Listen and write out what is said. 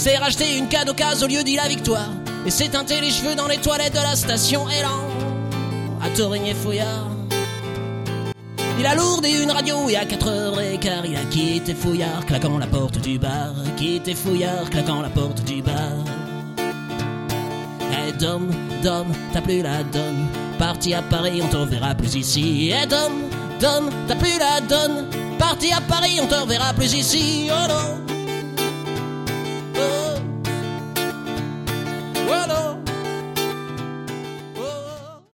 s'est racheté une cadeau case au lieu d'y la victoire. Et s'est teinté les cheveux dans les toilettes de la station Élan. À Torigné Fouillard. Il a lourdé une radio et à 4h15 il a quitté Fouillard, claquant la porte du bar. Quitté Fouillard, claquant la porte du bar. Eh Dom, Dom, t'as plus la donne. Parti à Paris, on te reverra plus ici. Eh Dom, Dom, t'as plus la donne. Parti à Paris, on te reverra plus ici. Oh non.